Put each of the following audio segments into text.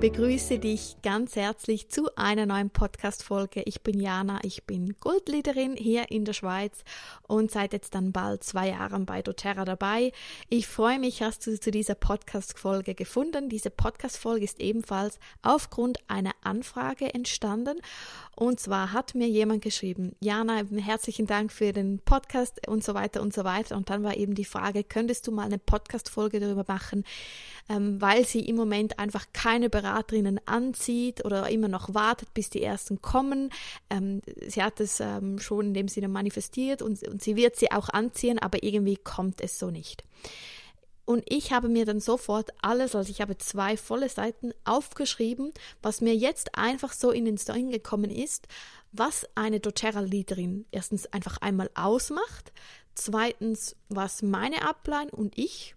begrüße dich ganz herzlich zu einer neuen Podcast-Folge. Ich bin Jana, ich bin Goldleaderin hier in der Schweiz und seit jetzt dann bald zwei Jahren bei doTERRA dabei. Ich freue mich, hast du zu dieser Podcast-Folge gefunden. Diese Podcast-Folge ist ebenfalls aufgrund einer Anfrage entstanden und zwar hat mir jemand geschrieben, Jana, herzlichen Dank für den Podcast und so weiter und so weiter. Und dann war eben die Frage, könntest du mal eine Podcast-Folge darüber machen, ähm, weil sie im Moment einfach keine Beraterinnen anzieht oder immer noch wartet, bis die ersten kommen. Ähm, sie hat es ähm, schon in dem Sinne manifestiert und, und sie wird sie auch anziehen, aber irgendwie kommt es so nicht. Und ich habe mir dann sofort alles, also ich habe zwei volle Seiten aufgeschrieben, was mir jetzt einfach so in den Sinn gekommen ist, was eine doTERRA-Leaderin erstens einfach einmal ausmacht, zweitens, was meine Upline und ich,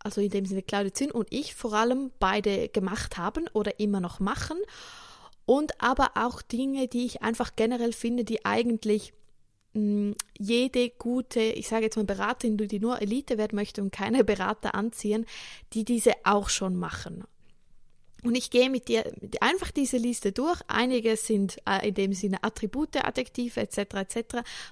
also in dem Sinne Claudia Zinn und ich vor allem beide gemacht haben oder immer noch machen. Und aber auch Dinge, die ich einfach generell finde, die eigentlich jede gute, ich sage jetzt mal Beraterin, die nur Elite werden möchte und keine Berater anziehen, die diese auch schon machen. Und ich gehe mit dir einfach diese Liste durch. Einige sind äh, in dem Sinne Attribute, Adjektive etc. etc.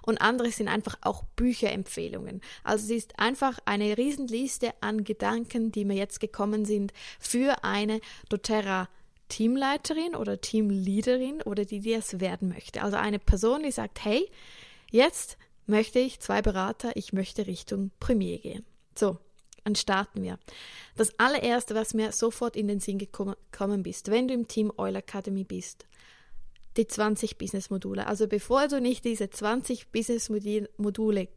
Und andere sind einfach auch Bücherempfehlungen. Also es ist einfach eine Riesenliste an Gedanken, die mir jetzt gekommen sind für eine doTERRA Teamleiterin oder Teamleaderin oder die, die es werden möchte. Also eine Person, die sagt, hey, Jetzt möchte ich zwei Berater, ich möchte Richtung Premier gehen. So, dann starten wir. Das allererste, was mir sofort in den Sinn gekommen bist, wenn du im Team Oil Academy bist, die 20 Business Module. Also bevor du nicht diese 20 Business Module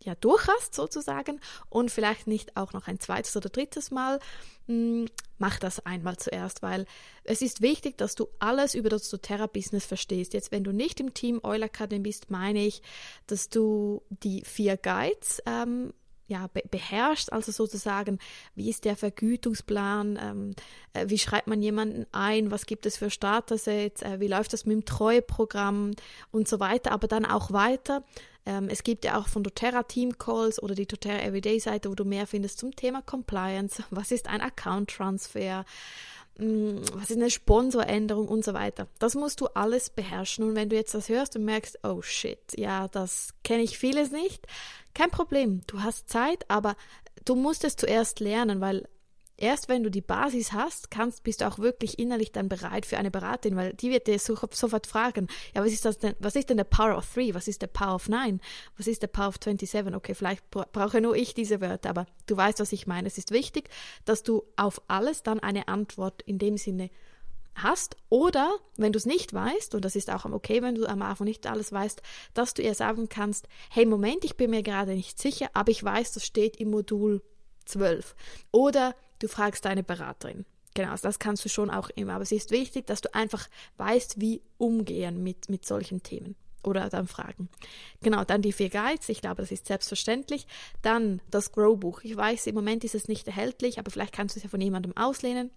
ja durch hast sozusagen und vielleicht nicht auch noch ein zweites oder drittes Mal, hm, mach das einmal zuerst, weil es ist wichtig, dass du alles über das doTERRA-Business verstehst. Jetzt, wenn du nicht im Team Oil Academy bist, meine ich, dass du die vier Guides ähm, ja, be beherrschst, also sozusagen, wie ist der Vergütungsplan, ähm, äh, wie schreibt man jemanden ein, was gibt es für Starter-Sets, äh, wie läuft das mit dem Treueprogramm? Und so weiter, aber dann auch weiter. Ähm, es gibt ja auch von doTERRA Team Calls oder die doTERRA Everyday Seite, wo du mehr findest zum Thema Compliance, was ist ein Account Transfer, mm, was ist eine Sponsoränderung und so weiter. Das musst du alles beherrschen. Und wenn du jetzt das hörst und merkst, oh shit, ja, das kenne ich vieles nicht, kein Problem, du hast Zeit, aber du musst es zuerst lernen, weil erst wenn du die Basis hast, kannst, bist du auch wirklich innerlich dann bereit für eine Beraterin, weil die wird dir sofort fragen, ja, was ist das denn, was ist denn der Power of Three, was ist der Power of Nine, was ist der Power of 27? Okay, vielleicht brauche nur ich diese Wörter, aber du weißt, was ich meine. Es ist wichtig, dass du auf alles dann eine Antwort in dem Sinne hast oder wenn du es nicht weißt, und das ist auch okay, wenn du am Anfang nicht alles weißt, dass du ihr sagen kannst, hey Moment, ich bin mir gerade nicht sicher, aber ich weiß, das steht im Modul 12. Oder du fragst deine Beraterin. Genau, also das kannst du schon auch immer, aber es ist wichtig, dass du einfach weißt, wie umgehen mit, mit solchen Themen oder dann Fragen. Genau, dann die vier Guides, ich glaube, das ist selbstverständlich. Dann das Grow-Buch. Ich weiß, im Moment ist es nicht erhältlich, aber vielleicht kannst du es ja von jemandem auslehnen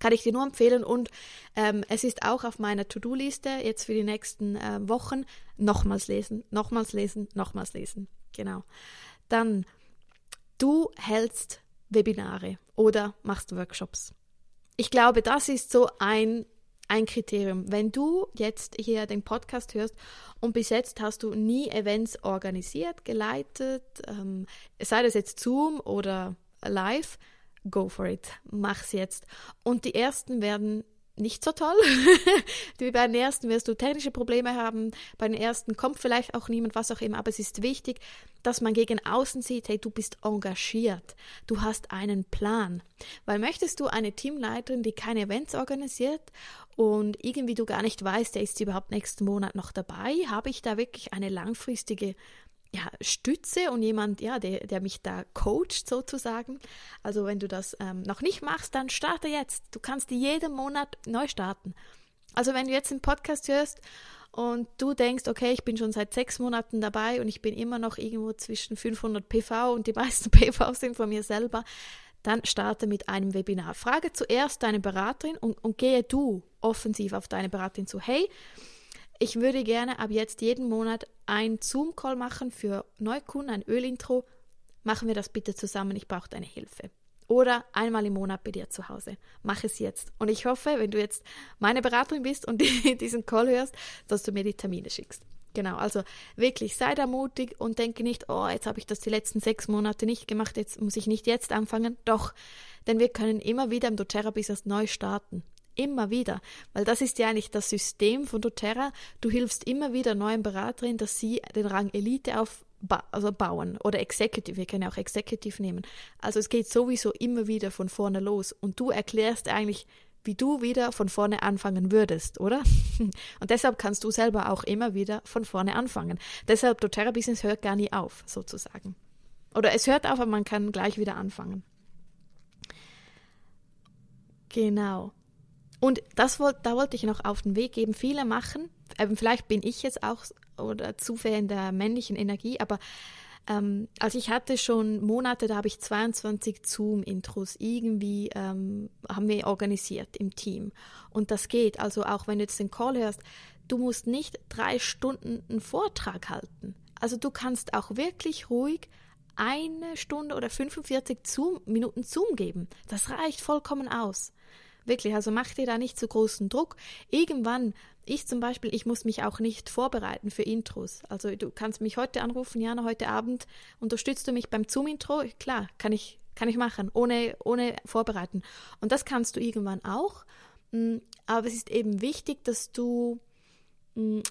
kann ich dir nur empfehlen und ähm, es ist auch auf meiner To-Do-Liste jetzt für die nächsten äh, Wochen nochmals lesen, nochmals lesen, nochmals lesen. Genau. Dann, du hältst Webinare oder machst Workshops. Ich glaube, das ist so ein ein Kriterium. Wenn du jetzt hier den Podcast hörst und bis jetzt hast du nie Events organisiert, geleitet, ähm, sei das jetzt Zoom oder live, go for it, mach's jetzt. Und die ersten werden nicht so toll. bei den ersten wirst du technische Probleme haben, bei den ersten kommt vielleicht auch niemand, was auch immer, aber es ist wichtig, dass man gegen außen sieht, hey, du bist engagiert, du hast einen Plan. Weil möchtest du eine Teamleiterin, die keine Events organisiert und irgendwie du gar nicht weißt, der ist überhaupt nächsten Monat noch dabei, habe ich da wirklich eine langfristige ja, Stütze und jemand, ja, der, der mich da coacht sozusagen. Also wenn du das ähm, noch nicht machst, dann starte jetzt. Du kannst jeden Monat neu starten. Also wenn du jetzt einen Podcast hörst und du denkst, okay, ich bin schon seit sechs Monaten dabei und ich bin immer noch irgendwo zwischen 500 PV und die meisten PV sind von mir selber, dann starte mit einem Webinar. Frage zuerst deine Beraterin und, und gehe du offensiv auf deine Beraterin zu. Hey, ich würde gerne ab jetzt jeden Monat ein Zoom-Call machen für Neukunden, ein Ölintro. Machen wir das bitte zusammen, ich brauche deine Hilfe. oder einmal im Monat bei dir zu Hause. Mach es jetzt. Und ich hoffe, wenn du jetzt meine Beraterin bist und diesen Call hörst, dass du mir die Termine schickst. Genau, also wirklich sei da mutig und denke nicht, oh, jetzt habe ich das die letzten sechs Monate nicht gemacht, jetzt muss ich nicht jetzt anfangen. Doch, denn wir können immer wieder im doTERRA-Business neu starten. Immer wieder. Weil das ist ja eigentlich das System von doTERRA. Du hilfst immer wieder neuen Beraterinnen, dass sie den Rang Elite auf also oder Executive, wir können auch Executive nehmen. Also es geht sowieso immer wieder von vorne los und du erklärst eigentlich, wie du wieder von vorne anfangen würdest, oder? Und deshalb kannst du selber auch immer wieder von vorne anfangen. Deshalb doTERRA Business hört gar nie auf, sozusagen. Oder es hört auf, aber man kann gleich wieder anfangen. Genau. Und das da wollte ich noch auf den Weg geben. Viele machen, eben vielleicht bin ich jetzt auch oder zu in der männlichen Energie, aber ähm, also ich hatte schon Monate, da habe ich 22 Zoom-Intros irgendwie ähm, haben wir organisiert im Team. Und das geht. Also auch wenn du jetzt den Call hörst, du musst nicht drei Stunden einen Vortrag halten. Also du kannst auch wirklich ruhig eine Stunde oder 45 Zoom, Minuten Zoom geben. Das reicht vollkommen aus. Wirklich, also mach dir da nicht zu großen Druck. Irgendwann, ich zum Beispiel, ich muss mich auch nicht vorbereiten für Intros. Also du kannst mich heute anrufen, Jana, heute Abend unterstützt du mich beim Zoom-Intro? Klar, kann ich, kann ich machen, ohne, ohne vorbereiten. Und das kannst du irgendwann auch. Mm, aber es ist eben wichtig, dass du mm,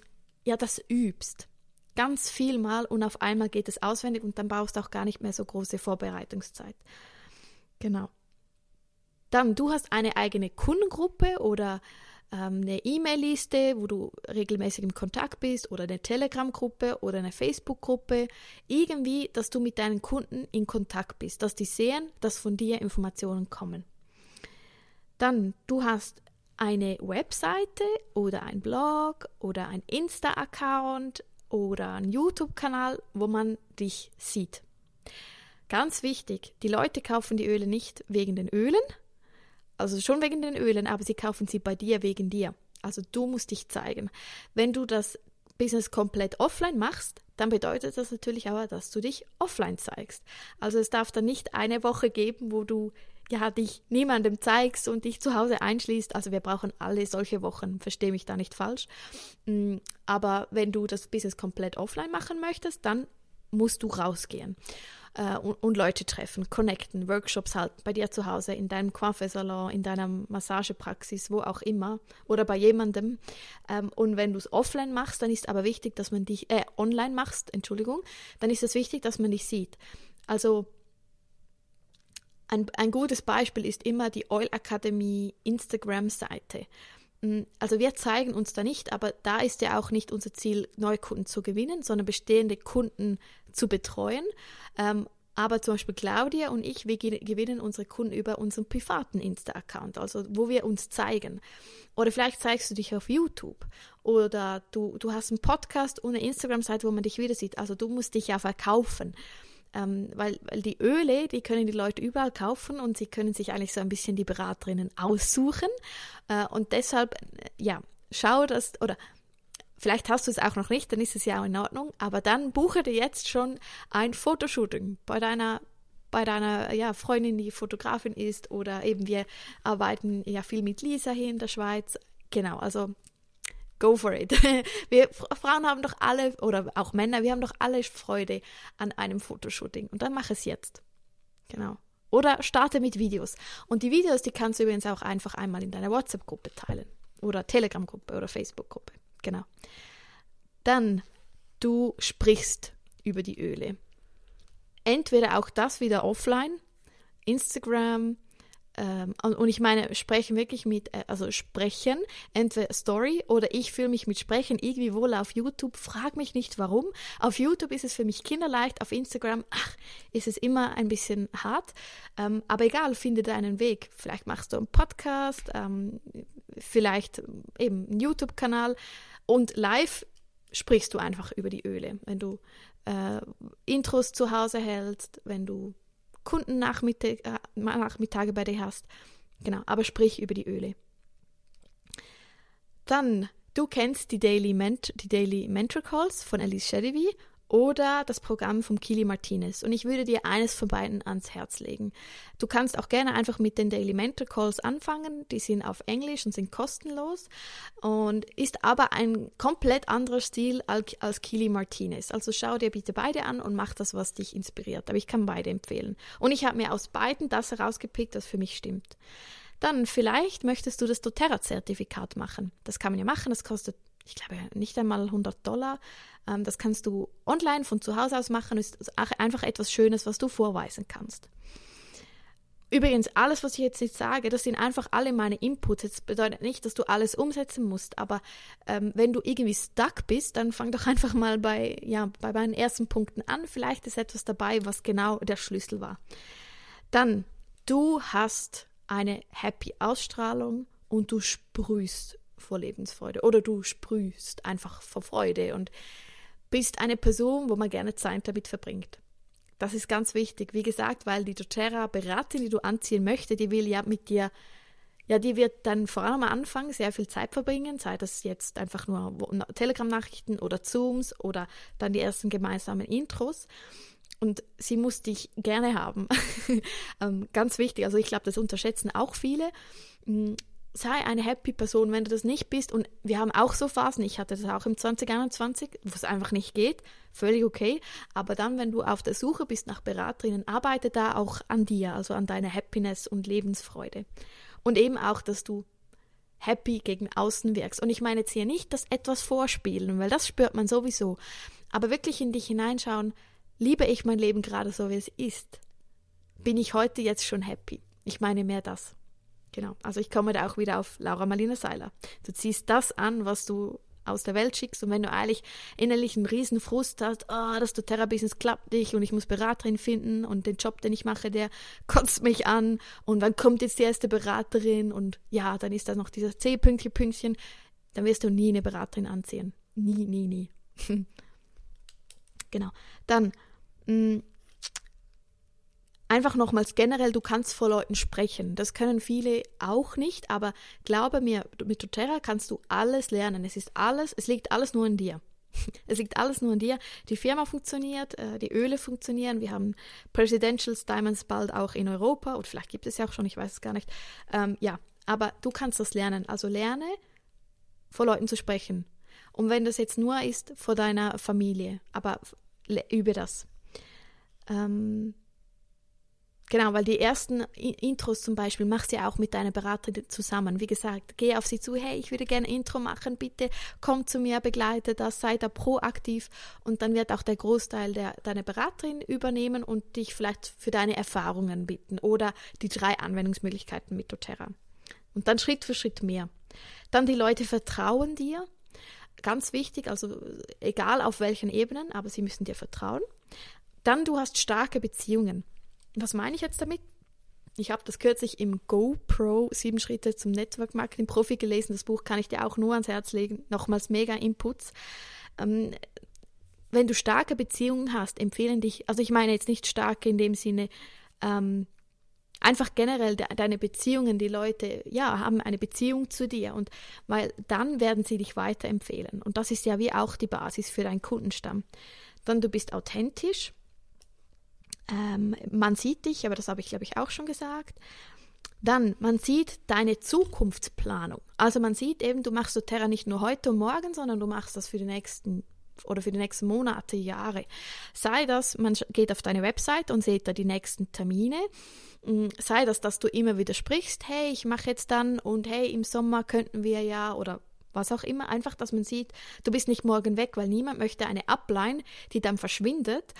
ja das übst. Ganz viel mal und auf einmal geht es auswendig und dann brauchst du auch gar nicht mehr so große Vorbereitungszeit. Genau. Dann, du hast eine eigene Kundengruppe oder ähm, eine E-Mail-Liste, wo du regelmäßig im Kontakt bist oder eine Telegram-Gruppe oder eine Facebook-Gruppe. Irgendwie, dass du mit deinen Kunden in Kontakt bist, dass die sehen, dass von dir Informationen kommen. Dann, du hast eine Webseite oder ein Blog oder ein Insta-Account oder einen YouTube-Kanal, wo man dich sieht. Ganz wichtig, die Leute kaufen die Öle nicht wegen den Ölen, also schon wegen den Ölen, aber sie kaufen sie bei dir wegen dir. Also du musst dich zeigen. Wenn du das Business komplett offline machst, dann bedeutet das natürlich aber, dass du dich offline zeigst. Also es darf dann nicht eine Woche geben, wo du ja dich niemandem zeigst und dich zu Hause einschließt. Also wir brauchen alle solche Wochen, verstehe mich da nicht falsch. Mm, aber wenn du das Business komplett offline machen möchtest, dann musst du rausgehen äh, und, und, Leute treffen, connecten, Workshops halten, bei dir zu Hause, in deinem Coiffeursalon, in deiner Massagepraxis, wo auch immer oder bei jemandem. Ähm, und wenn du es offline machst, dann ist aber wichtig, dass man dich, äh, online machst, Entschuldigung, dann ist es wichtig, dass man dich sieht. Also ein, ein gutes Beispiel ist immer die Oil Academy Instagram-Seite. Mm, also wir zeigen uns da nicht, aber da ist ja auch nicht unser Ziel, neue Kunden zu gewinnen, sondern bestehende Kunden zu betreuen. Ähm, aber zum Beispiel Claudia und ich, wir gewinnen unsere Kunden über unseren privaten Insta-Account, also wo wir uns zeigen. Oder vielleicht zeigst du dich auf YouTube. Oder du, du hast einen Podcast und eine Instagram-Seite, wo man dich wieder sieht. Also du musst dich ja verkaufen. Ähm, weil, weil die Öle, die können die Leute überall kaufen und sie können sich eigentlich so ein bisschen die Beraterinnen aussuchen. Äh, und deshalb, äh, ja, schau das oder vielleicht hast du es auch noch nicht, dann ist es ja auch in Ordnung, aber dann buche dir jetzt schon ein Fotoshooting bei deiner bei deiner ja, Freundin, die Fotografin ist, oder eben wir arbeiten ja viel mit Lisa hier in der Schweiz. Genau, also go for it. Wir Frauen haben doch alle, oder auch Männer, wir haben doch alle Freude an einem Fotoshooting. Und dann mach es jetzt. Genau. Oder starte mit Videos. Und die Videos, die kannst du übrigens auch einfach einmal in deiner WhatsApp-Gruppe teilen. Oder Telegram-Gruppe oder Facebook-Gruppe. Genau. Dann, du sprichst über die Öle. Entweder auch das wieder offline, Instagram, ähm, und ich meine, sprechen wirklich mit, äh, also sprechen, entweder Story oder ich fühle mich mit Sprechen irgendwie wohl auf YouTube. Frag mich nicht warum. Auf YouTube ist es für mich kinderleicht, auf Instagram ach, ist es immer ein bisschen hart. Ähm, aber egal, finde deinen Weg. Vielleicht machst du einen Podcast, ähm, vielleicht eben einen YouTube-Kanal und live sprichst du einfach über die Öle. Wenn du äh, Intros zu Hause hältst, wenn du Kundennachmittage äh, bei dir hast. Genau, aber sprich über die Öle. Dann, du kennst die Daily, Ment die Daily Mentor Calls von Alice Shedivi oder das Programm vom Kili Martinez. Und ich würde dir eines von beiden ans Herz legen. Du kannst auch gerne einfach mit den Daily Mentor Calls anfangen. Die sind auf Englisch und sind kostenlos und ist aber ein komplett anderer Stil als, als Kili Martinez. Also schau dir bitte beide an und mach das, was dich inspiriert. Aber ich kann beide empfehlen. Und ich habe mir aus beiden das herausgepickt, was für mich stimmt. Dann vielleicht möchtest du das doTERRA-Zertifikat machen. Das kann man ja machen, das kostet ich glaube, nicht einmal 100 Dollar. Ähm, das kannst du online von zu Hause aus machen. Ist einfach etwas Schönes, was du vorweisen kannst. Übrigens, alles, was ich jetzt nicht sage, das sind einfach alle meine Inputs. Das bedeutet nicht, dass du alles umsetzen musst, aber ähm, wenn du irgendwie stuck bist, dann fang doch einfach mal bei, ja, bei meinen ersten Punkten an. Vielleicht ist etwas dabei, was genau der Schlüssel war. Dann, du hast eine happy Ausstrahlung und du sprühst vor Lebensfreude oder du sprühst einfach vor Freude und bist eine Person, wo man gerne Zeit damit verbringt. Das ist ganz wichtig. Wie gesagt, weil die doTERRA-Beraterin, die du anziehen möchtest, die will ja mit dir, ja, die wird dann vor allem am Anfang sehr viel Zeit verbringen, sei das jetzt einfach nur Telegram-Nachrichten oder Zooms oder dann die ersten gemeinsamen Intros. Und sie muss dich gerne haben. ähm, ganz wichtig. Also ich glaube, das unterschätzen auch viele. Sei eine happy Person, wenn du das nicht bist. Und wir haben auch so Phasen, ich hatte das auch im 2021, wo es einfach nicht geht, völlig okay. Aber dann, wenn du auf der Suche bist nach Beraterinnen, arbeite da auch an dir, also an deiner Happiness und Lebensfreude. Und eben auch, dass du happy gegen außen wirkst. Und ich meine jetzt hier nicht das etwas vorspielen, weil das spürt man sowieso. Aber wirklich in dich hineinschauen, liebe ich mein Leben gerade so, wie es ist? Bin ich heute jetzt schon happy? Ich meine mehr das. Genau, also ich komme da auch wieder auf Laura Marlina Seiler. Du ziehst das an, was du aus der Welt schickst und wenn du eigentlich innerlich einen riesen Frust hast, oh, das Doterra-Business klappt nicht und ich muss Beraterin finden und den Job, den ich mache, der kotzt mich an und wann kommt jetzt die erste Beraterin und ja, dann ist da noch dieses C-Pünktchen, Pünktchen, dann wirst du nie eine Beraterin anziehen. Nie, nie, nie. genau. Dann, mh, mm, einfach nochmals generell, du kannst vor Leuten sprechen. Das können viele auch nicht, aber glaube mir, mit doTERRA kannst du alles lernen. Es ist alles, es liegt alles nur in dir. Es liegt alles nur in dir. Die Firma funktioniert, äh, die Öle funktionieren. Wir haben Presidentials Diamonds bald auch in Europa oder vielleicht gibt es ja auch schon, ich weiß es gar nicht. Ähm, ja, aber du kannst das lernen. Also lerne, vor Leuten zu sprechen. Und wenn das jetzt nur ist vor deiner Familie, aber übe das. Ähm, Genau, weil die ersten Intros zum Beispiel machst du ja auch mit deiner Beraterin zusammen. Wie gesagt, geh auf sie zu, hey, ich würde gerne Intro machen, bitte komm zu mir, begleite das, sei da proaktiv und dann wird auch der Großteil der, deiner Beraterin übernehmen und dich vielleicht für deine Erfahrungen bitten oder die drei Anwendungsmöglichkeiten mit doTERRA. Und dann Schritt für Schritt mehr. Dann die Leute vertrauen dir. Ganz wichtig, also egal auf welchen Ebenen, aber sie müssen dir vertrauen. Dann du hast starke Beziehungen. Was meine ich jetzt damit? Ich habe das kürzlich im GoPro Sieben Schritte zum Network Marketing Profi gelesen. Das Buch kann ich dir auch nur ans Herz legen. Nochmals mega Inputs. Ähm, wenn du starke Beziehungen hast, empfehlen dich, also ich meine jetzt nicht starke in dem Sinne, ähm, einfach generell de deine Beziehungen, die Leute, ja, haben eine Beziehung zu dir und weil dann werden sie dich weiterempfehlen. Und das ist ja wie auch die Basis für deinen Kundenstamm. Dann du bist authentisch ähm, man sieht dich, aber das habe ich, glaube ich, auch schon gesagt. Dann, man sieht deine Zukunftsplanung. Also man sieht eben, du machst doTERRA nicht nur heute und morgen, sondern du machst das für die nächsten oder für die nächsten Monate, Jahre. Sei das, man geht auf deine Website und sieht da die nächsten Termine. Mm, sei das, dass du immer wieder sprichst, hey, ich mache jetzt dann und hey, im Sommer könnten wir ja oder was auch immer, einfach, dass man sieht, du bist nicht morgen weg, weil niemand möchte eine Upline, die dann verschwindet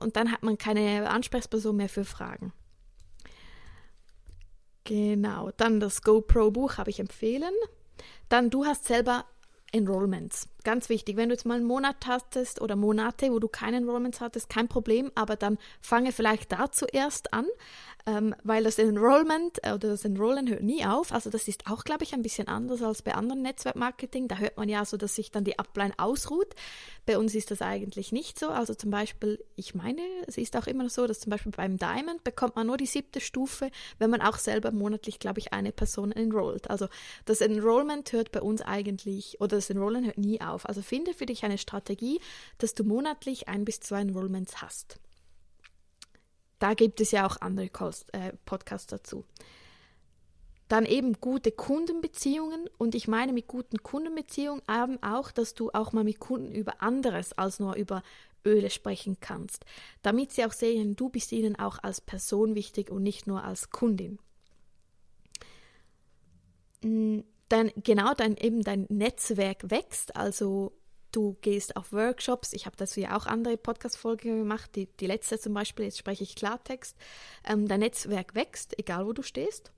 und dann hat man keine Ansprechperson mehr für Fragen. Genau, dann das GoPro-Buch habe ich empfehlen. Dann du hast selber Enrollments. Ganz wichtig, wenn du jetzt mal einen Monat hattest oder Monate, wo du keine Enrollments hattest, kein Problem, aber dann fange vielleicht da zuerst an ähm, weil das Enrollment äh, oder das Enrollen hört nie auf. Also das ist auch, glaube ich, ein bisschen anders als bei anderen Netzwerkmarketing. Da hört man ja so, dass sich dann die Upline ausruht. Bei uns ist das eigentlich nicht so. Also zum Beispiel, ich meine, es ist auch immer so, dass zum Beispiel beim Diamond bekommt man nur die siebte Stufe, wenn man auch selber monatlich, glaube ich, eine Person enrollt. Also das Enrollment hört bei uns eigentlich, oder das Enrollen hört nie auf auf. Also finde für dich eine Strategie, dass du monatlich ein bis zwei Enrollments hast. Da gibt es ja auch andere äh, Podcasts dazu. Dann eben gute Kundenbeziehungen und ich meine mit guten Kundenbeziehungen eben auch, dass du auch mal mit Kunden über anderes als nur über Öle sprechen kannst, damit sie auch sehen, du bist ihnen auch als Person wichtig und nicht nur als Kundin. Dann genau dein eben dein Netzwerk wächst, also du gehst auf Workshops. Ich habe dazu ja auch andere Podcast-Folgen gemacht, die, die letzte zum Beispiel, jetzt spreche ich Klartext. Ähm, dein Netzwerk wächst, egal wo du stehst.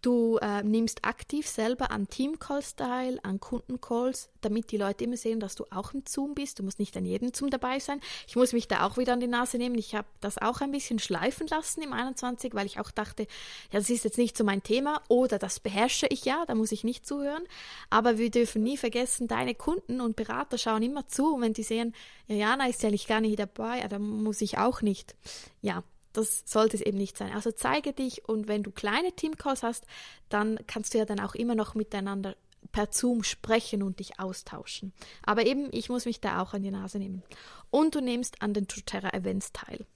Du äh, nimmst aktiv selber an Teamcalls teil, an Kundencalls, damit die Leute immer sehen, dass du auch im Zoom bist. Du musst nicht an jedem Zoom dabei sein. Ich muss mich da auch wieder an die Nase nehmen. Ich habe das auch ein bisschen schleifen lassen im 21, weil ich auch dachte, ja, das ist jetzt nicht so mein Thema oder das beherrsche ich ja, da muss ich nicht zuhören. Aber wir dürfen nie vergessen, deine Kunden und Berater schauen immer zu und wenn die sehen, ja, Jana ist ja nicht gar nicht dabei, ja, dann muss ich auch nicht. Ja, das sollte es eben nicht sein. Also zeige dich und wenn du kleine Teamcalls hast, dann kannst du ja dann auch immer noch miteinander per Zoom sprechen und dich austauschen. Aber eben, ich muss mich da auch an die Nase nehmen. Und du nimmst an den doTERRA Events teil.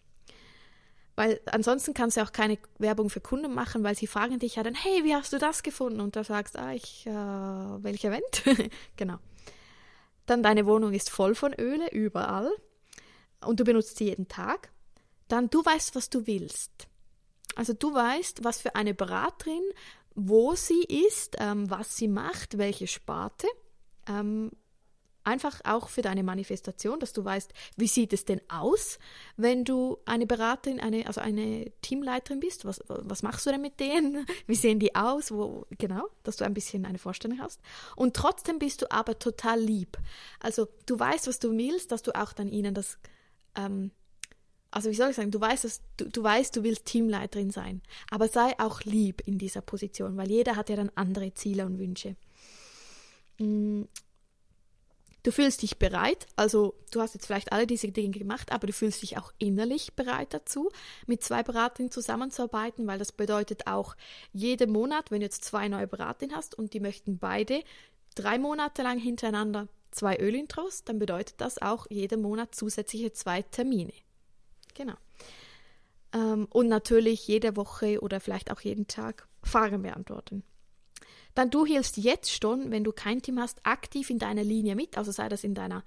Weil ansonsten kannst du auch keine Werbung für Kunden machen, weil sie fragen dich ja dann, hey, wie hast du das gefunden? Und du sagst, ah, ich, äh, welcher Event? genau. Dann deine Wohnung ist voll von Öle, überall. Und du benutzt sie jeden Tag dann du weißt, was du willst. Also du weißt, was für eine Beraterin, wo sie ist, ähm, was sie macht, welche Sparte. Ähm, einfach auch für deine Manifestation, dass du weißt, wie sieht es denn aus, wenn du eine Beraterin, eine, also eine Teamleiterin bist. Was, was machst du denn mit denen? Wie sehen die aus? Wo, genau, dass du ein bisschen eine Vorstellung hast. Und trotzdem bist du aber total lieb. Also du weißt, was du willst, dass du auch dann ihnen das ähm, also wie soll ich sagen, du weißt, dass, du, du weißt, du willst Teamleiterin sein, aber sei auch lieb in dieser Position, weil jeder hat ja dann andere Ziele und Wünsche. Mm. Du fühlst dich bereit, also du hast jetzt vielleicht alle diese Dinge gemacht, aber du fühlst dich auch innerlich bereit dazu, mit zwei Beraterinnen zusammenzuarbeiten, weil das bedeutet auch jeden Monat, wenn du jetzt zwei neue Beraterinnen hast und die möchten beide drei Monate lang hintereinander zwei Ölintros, dann bedeutet das auch jeden Monat zusätzliche zwei Termine. Genau. Ähm, und natürlich jede Woche oder vielleicht auch jeden Tag Fragen beantworten. Dann du hilfst jetzt schon, wenn du kein Team hast, aktiv in deiner Linie mit, also sei das in deiner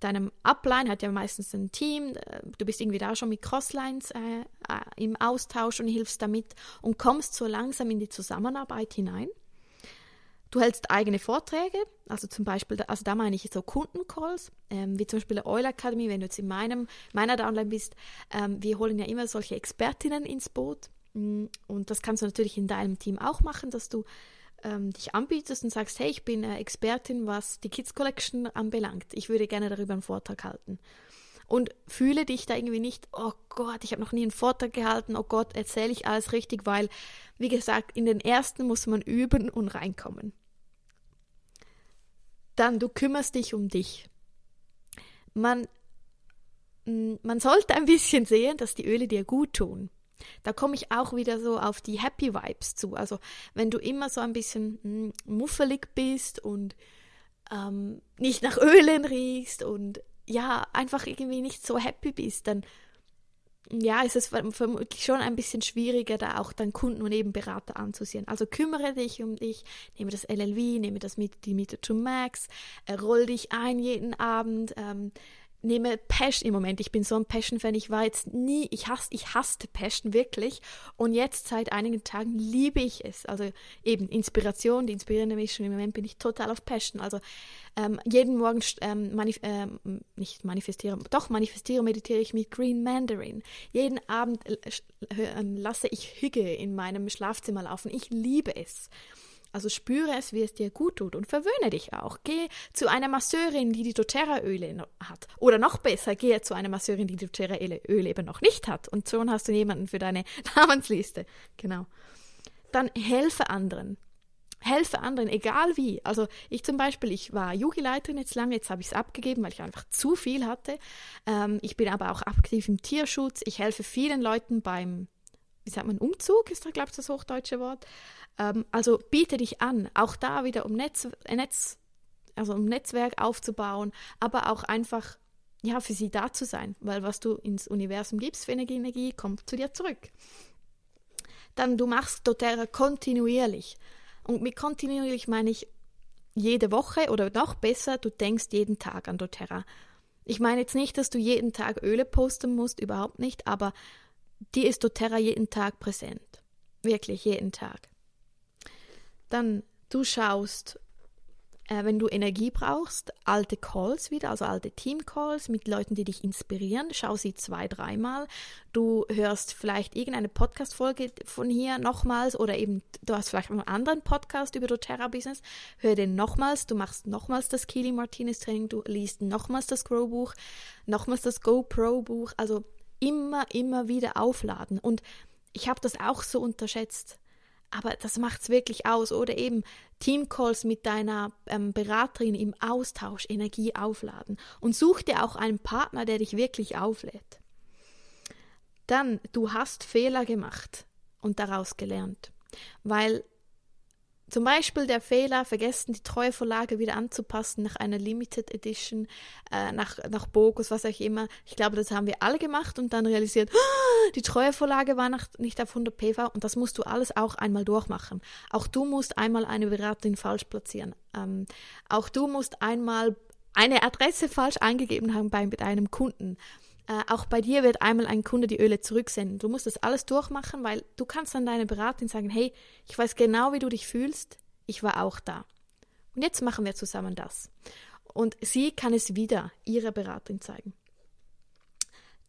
deinem Upline, hat ja meistens ein Team, äh, du bist irgendwie da schon mit Crosslines äh, äh, im Austausch und hilfst damit und kommst so langsam in die Zusammenarbeit hinein. Du hältst eigene Vorträge, also zum Beispiel, also da meine ich so Kundencalls, ähm, wie zum Beispiel der Oil Academy, wenn du jetzt in meinem, meiner Downline bist, ähm, wir holen ja immer solche Expertinnen ins Boot mm, und das kannst du natürlich in deinem Team auch machen, dass du ähm, dich anbietest und sagst, hey, ich bin äh, Expertin, was die Kids Collection anbelangt. Ich würde gerne darüber einen Vortrag halten. Und fühle dich da irgendwie nicht, oh Gott, ich habe noch nie einen Vortrag gehalten, oh Gott, erzähle ich alles richtig, weil, wie gesagt, in den ersten muss man üben und reinkommen. Dann, du kümmerst dich um dich. Man, mm, man sollte ein bisschen sehen, dass die Öle dir gut tun. Da komme ich auch wieder so auf die Happy Vibes zu. Also wenn du immer so ein bisschen mm, muffelig bist und ähm, nicht nach Ölen riechst und ja, einfach irgendwie nicht so happy bist, dann ja, ist es vermutlich schon ein bisschen schwieriger, da auch dann Kunden und eben Berater anzusehen. Also kümmere dich um dich, nehme das LLV, nehme das mit, die Miete to Max, äh, roll dich ein jeden Abend, ähm, nehme Passion im Moment. Ich bin so ein Passion-Fan. Ich war jetzt nie, ich hasse, ich hasste Passion wirklich. Und jetzt seit einigen Tagen liebe ich es. Also eben Inspiration, die inspirierende Mission. Im Moment bin ich total auf Passion. Also ähm, jeden Morgen ähm, manif ähm, nicht manifestieren, doch manifestiere, meditiere ich mit Green Mandarin. Jeden Abend äh, ähm, lasse ich Hüge in meinem Schlafzimmer laufen. Ich liebe es. Also spüre es, wie es dir gut tut und verwöhne dich auch. Geh zu einer Masseurin, die die doTERRA-Öle hat. Oder noch besser, gehe zu einer Masseurin, die die doTERRA-Öle eben noch nicht hat. Und schon hast du jemanden für deine Namensliste. Genau. Dann helfe anderen. Helfe anderen, egal wie. Also ich zum Beispiel, ich war Jugendleiterin jetzt lange, jetzt habe ich es abgegeben, weil ich einfach zu viel hatte. Ähm, ich bin aber auch aktiv im Tierschutz. Ich helfe vielen Leuten beim, wie sagt man, Umzug, ist da, glaube ich, das hochdeutsche Wort. Ähm, also biete dich an, auch da wieder um Netz, Netz also um Netzwerk aufzubauen, aber auch einfach ja, für sie da zu sein, weil was du ins Universum gibst für Energie, Energie kommt zu dir zurück. Dann du machst doTERRA kontinuierlich. Und mit kontinuierlich meine ich jede Woche oder noch besser, du denkst jeden Tag an doTERRA. Ich meine jetzt nicht, dass du jeden Tag Öle posten musst, überhaupt nicht, aber dir ist doTERRA jeden Tag präsent. Wirklich jeden Tag. Dann du schaust, äh, wenn du Energie brauchst, alte Calls wieder, also alte Team-Calls mit Leuten, die dich inspirieren. Schau sie zwei, dreimal. Du hörst vielleicht irgendeine Podcast-Folge von hier nochmals oder eben du hast vielleicht einen anderen Podcast über doTERRA-Business. Hör den nochmals. Du machst nochmals das Keely Martinez-Training. Du liest nochmals das Grow-Buch, nochmals das GoPro-Buch. Also immer, immer wieder aufladen. Und ich habe das auch so unterschätzt aber das macht es wirklich aus. Oder eben Teamcalls mit deiner ähm, Beraterin im Austausch, Energie aufladen. Und such dir auch einen Partner, der dich wirklich auflädt. Dann, du hast Fehler gemacht und daraus gelernt. Weil zum Beispiel der Fehler, vergessen die Treuevorlage wieder anzupassen nach einer Limited Edition, äh, nach, nach Bogus, was auch immer. Ich glaube, das haben wir alle gemacht und dann realisiert, ah, die Treuevorlage war nach, nicht auf 100 PV und das musst du alles auch einmal durchmachen. Auch du musst einmal eine Beraterin falsch platzieren. Ähm, auch du musst einmal eine Adresse falsch eingegeben haben bei einem Kunden. Äh, auch bei dir wird einmal ein Kunde die Öle zurücksenden. Du musst das alles durchmachen, weil du kannst dann deine Beraterin sagen, hey, ich weiß genau, wie du dich fühlst, ich war auch da. Und jetzt machen wir zusammen das. Und sie kann es wieder ihrer Beraterin zeigen.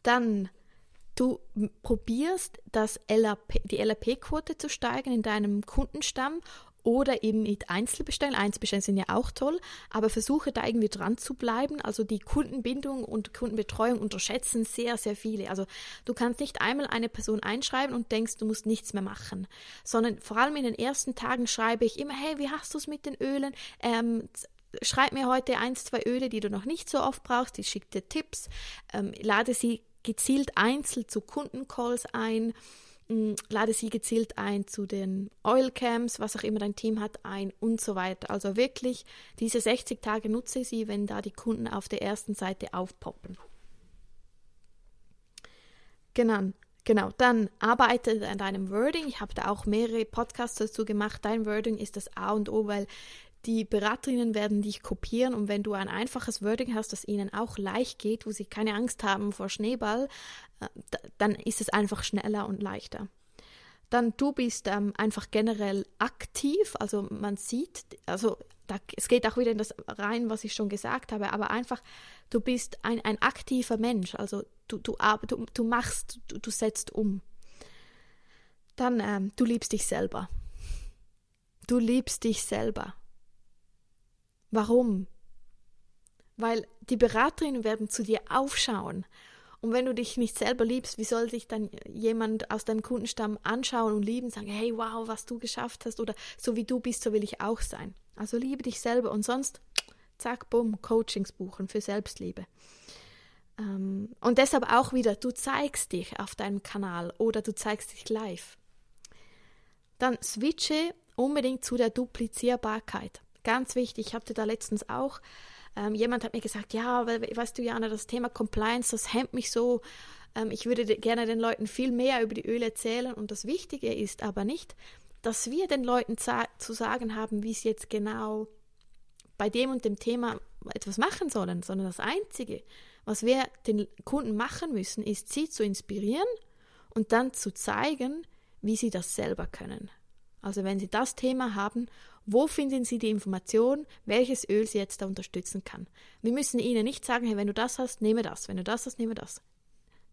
Dann Du probierst, das LAP, die LAP-Quote zu steigern in deinem Kundenstamm oder eben mit Einzelbestellen. Einzelbestellen sind ja auch toll, aber versuche da irgendwie dran zu bleiben. Also die Kundenbindung und Kundenbetreuung unterschätzen sehr, sehr viele. Also du kannst nicht einmal eine Person einschreiben und denkst, du musst nichts mehr machen, sondern vor allem in den ersten Tagen schreibe ich immer, hey, wie hast du es mit den Ölen? Ähm, schreib mir heute ein, zwei Öle, die du noch nicht so oft brauchst. Ich schicke dir Tipps, ähm, lade sie gezielt einzeln zu Kundencalls ein lade sie gezielt ein zu den Oilcams, was auch immer dein Team hat, ein und so weiter. Also wirklich, diese 60 Tage nutze sie, wenn da die Kunden auf der ersten Seite aufpoppen. Genau, genau. Dann arbeite an deinem Wording. Ich habe da auch mehrere Podcasts dazu gemacht. Dein Wording ist das A und O, weil die Beraterinnen werden dich kopieren und wenn du ein einfaches Wording hast, das ihnen auch leicht geht, wo sie keine Angst haben vor Schneeball, äh, dann ist es einfach schneller und leichter. Dann du bist ähm, einfach generell aktiv, also man sieht, also da, es geht auch wieder in das rein, was ich schon gesagt habe, aber einfach, du bist ein, ein aktiver Mensch, also du, du, du, du machst, du, du setzt um. Dann, ähm, du liebst dich selber. Du liebst dich selber. Warum? Weil die Beraterinnen werden zu dir aufschauen. Und wenn du dich nicht selber liebst, wie soll sich dann jemand aus deinem Kundenstamm anschauen und lieben, sagen, hey, wow, was du geschafft hast oder so wie du bist, so will ich auch sein. Also liebe dich selber und sonst, zack, bumm, Coachings buchen für Selbstliebe. Ähm, und deshalb auch wieder, du zeigst dich auf deinem Kanal oder du zeigst dich live. Dann switche unbedingt zu der Duplizierbarkeit. Ganz wichtig, ich hatte da letztens auch, ähm, jemand hat mir gesagt, ja, weißt du, Jana, das Thema Compliance, das hemmt mich so. Ähm, ich würde gerne den Leuten viel mehr über die Öle erzählen und das Wichtige ist aber nicht, dass wir den Leuten zu sagen haben, wie sie jetzt genau bei dem und dem Thema etwas machen sollen, sondern das Einzige, was wir den Kunden machen müssen, ist, sie zu inspirieren und dann zu zeigen, wie sie das selber können. Also wenn Sie das Thema haben, wo finden Sie die Information, welches Öl Sie jetzt da unterstützen kann? Wir müssen Ihnen nicht sagen, hey, wenn du das hast, nehme das, wenn du das hast, nehme das.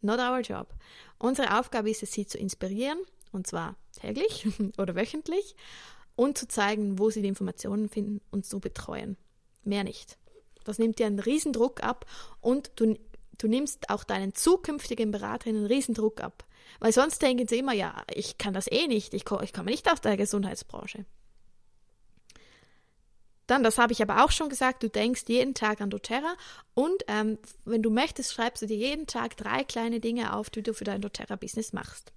Not our job. Unsere Aufgabe ist es, Sie zu inspirieren, und zwar täglich oder wöchentlich, und zu zeigen, wo Sie die Informationen finden und zu betreuen. Mehr nicht. Das nimmt dir einen Riesendruck ab und du, du nimmst auch deinen zukünftigen Beraterinnen einen Riesendruck ab. Weil sonst denken sie immer, ja, ich kann das eh nicht, ich, ich komme nicht aus der Gesundheitsbranche. Dann, das habe ich aber auch schon gesagt, du denkst jeden Tag an doTERRA und ähm, wenn du möchtest, schreibst du dir jeden Tag drei kleine Dinge auf, die du für dein doTERRA-Business machst.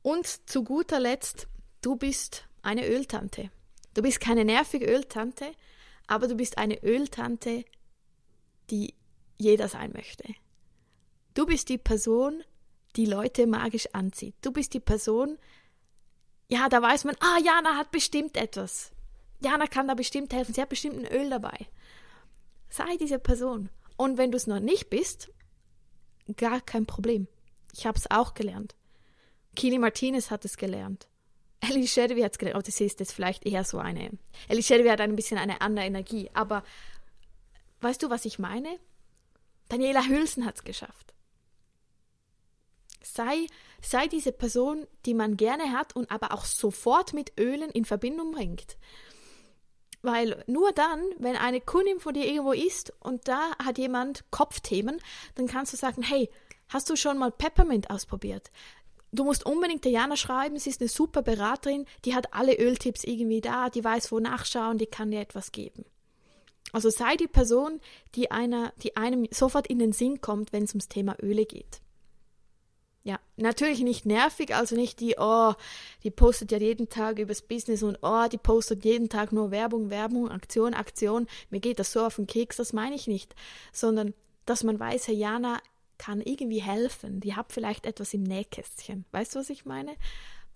Und zu guter Letzt, du bist eine Öltante. Du bist keine nervige Öltante, aber du bist eine Öltante, die jeder sein möchte. Du bist die Person, die Leute magisch anzieht. Du bist die Person, ja, da weiß man, ah, Jana hat bestimmt etwas. Jana kann da bestimmt helfen. Sie hat bestimmt ein Öl dabei. Sei diese Person. Und wenn du es noch nicht bist, gar kein Problem. Ich habe es auch gelernt. Kili Martinez hat es gelernt. Ellie Shedwy hat es gelernt. Oh, das ist jetzt vielleicht eher so eine. Ellie Shedwy hat ein bisschen eine andere Energie. Aber weißt du, was ich meine? Daniela Hülsen hat es geschafft. Sei, sei diese Person, die man gerne hat und aber auch sofort mit Ölen in Verbindung bringt. Weil nur dann, wenn eine Kundin von dir irgendwo ist und da hat jemand Kopfthemen, dann kannst du sagen, hey, hast du schon mal Peppermint ausprobiert? Du musst unbedingt Diana schreiben, sie ist eine super Beraterin, die hat alle Öltipps irgendwie da, die weiß, wo nachschauen, die kann dir etwas geben. Also sei die Person, die, einer, die einem sofort in den Sinn kommt, wenn es ums Thema Öle geht. Ja, natürlich nicht nervig, also nicht die, oh, die postet ja jeden Tag übers Business und oh, die postet jeden Tag nur Werbung, Werbung, Aktion, Aktion. Mir geht das so auf den Keks, das meine ich nicht. Sondern, dass man weiß, Herr Jana kann irgendwie helfen. Die hat vielleicht etwas im Nähkästchen. Weißt du, was ich meine?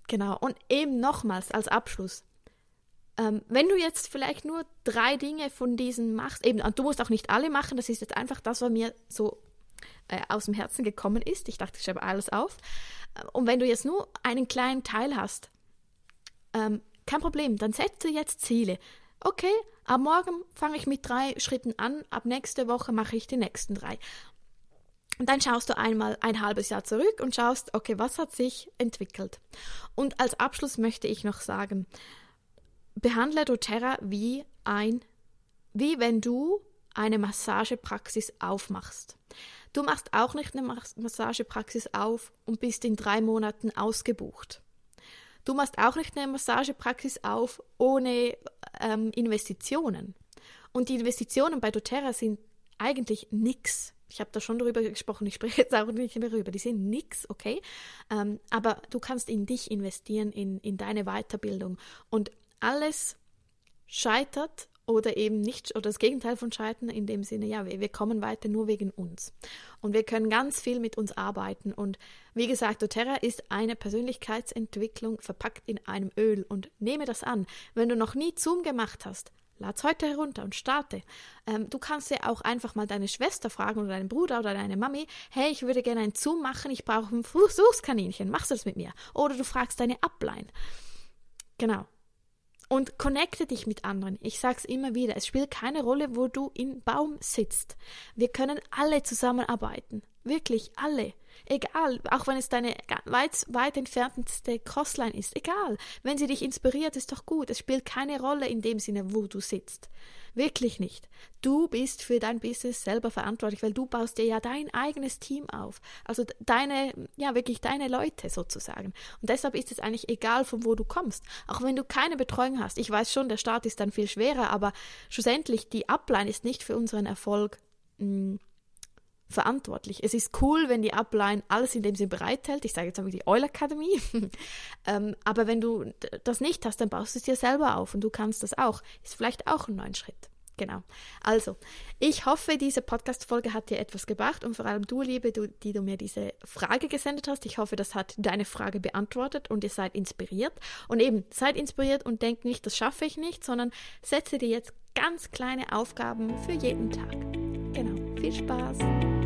Genau. Und eben nochmals als Abschluss. Ähm, wenn du jetzt vielleicht nur drei Dinge von diesen machst, eben, du musst auch nicht alle machen, das ist jetzt einfach das, was mir so äh, aus dem Herzen gekommen ist. Ich dachte, ich schreibe alles auf. Äh, und wenn du jetzt nur einen kleinen Teil hast, ähm, kein Problem, dann setze jetzt Ziele. Okay, ab morgen fange ich mit drei Schritten an, ab nächste Woche mache ich die nächsten drei. Und dann schaust du einmal ein halbes Jahr zurück und schaust, okay, was hat sich entwickelt? Und als Abschluss möchte ich noch sagen, behandle doTERRA wie ein, wie wenn du eine Massagepraxis aufmachst. Du machst auch nicht eine Massagepraxis auf und bist in drei Monaten ausgebucht. Du machst auch nicht eine Massagepraxis auf ohne ähm, Investitionen. Und die Investitionen bei doTERRA sind eigentlich nichts. Ich habe da schon darüber gesprochen, ich spreche jetzt auch nicht mehr darüber. Die sind nichts, okay? Ähm, aber du kannst in dich investieren, in, in deine Weiterbildung. Und alles scheitert oder eben nicht, oder das Gegenteil von scheitern, in dem Sinne, ja, wir, wir kommen weiter nur wegen uns. Und wir können ganz viel mit uns arbeiten. Und wie gesagt, doTERRA ist eine Persönlichkeitsentwicklung verpackt in einem Öl. Und nehme das an. Wenn du noch nie Zoom gemacht hast, lad's heute herunter und starte. Ähm, du kannst ja auch einfach mal deine Schwester fragen oder deinen Bruder oder deine Mami, hey, ich würde gerne ein Zoom machen, ich brauche ein Versuchskaninchen, machst du das mit mir? Oder du fragst deine Upline. Genau. Und connecte dich mit anderen. Ich sage es immer wieder, es spielt keine Rolle, wo du im Baum sitzt. Wir können alle zusammenarbeiten. Wirklich alle. Egal, auch wenn es deine weit, weit entfernteste Crossline ist. Egal. Wenn sie dich inspiriert, ist doch gut. Es spielt keine Rolle in dem Sinne, wo du sitzt. Wirklich nicht. Du bist für dein Business selber verantwortlich, weil du baust dir ja dein eigenes Team auf. Also deine, ja, wirklich deine Leute sozusagen. Und deshalb ist es eigentlich egal, von wo du kommst. Auch wenn du keine Betreuung hast. Ich weiß schon, der Start ist dann viel schwerer, aber schlussendlich die Upline ist nicht für unseren Erfolg mh, hm, verantwortlich. Es ist cool, wenn die Upline alles in dem Sinn bereithält. Ich sage jetzt einfach die Oil Academy. ähm, aber wenn du das nicht hast, dann baust du es dir selber auf und du kannst das auch. Ist vielleicht auch ein neuer Schritt. Genau. Also, ich hoffe, diese Podcast-Folge hat dir etwas gebracht und vor allem du, Liebe, du, die du mir diese Frage gesendet hast. Ich hoffe, das hat deine Frage beantwortet und ihr seid inspiriert. Und eben, seid inspiriert und denkt nicht, das schaffe ich nicht, sondern setze dir jetzt ganz kleine Aufgaben für jeden Tag. Genau. Viel Spaß!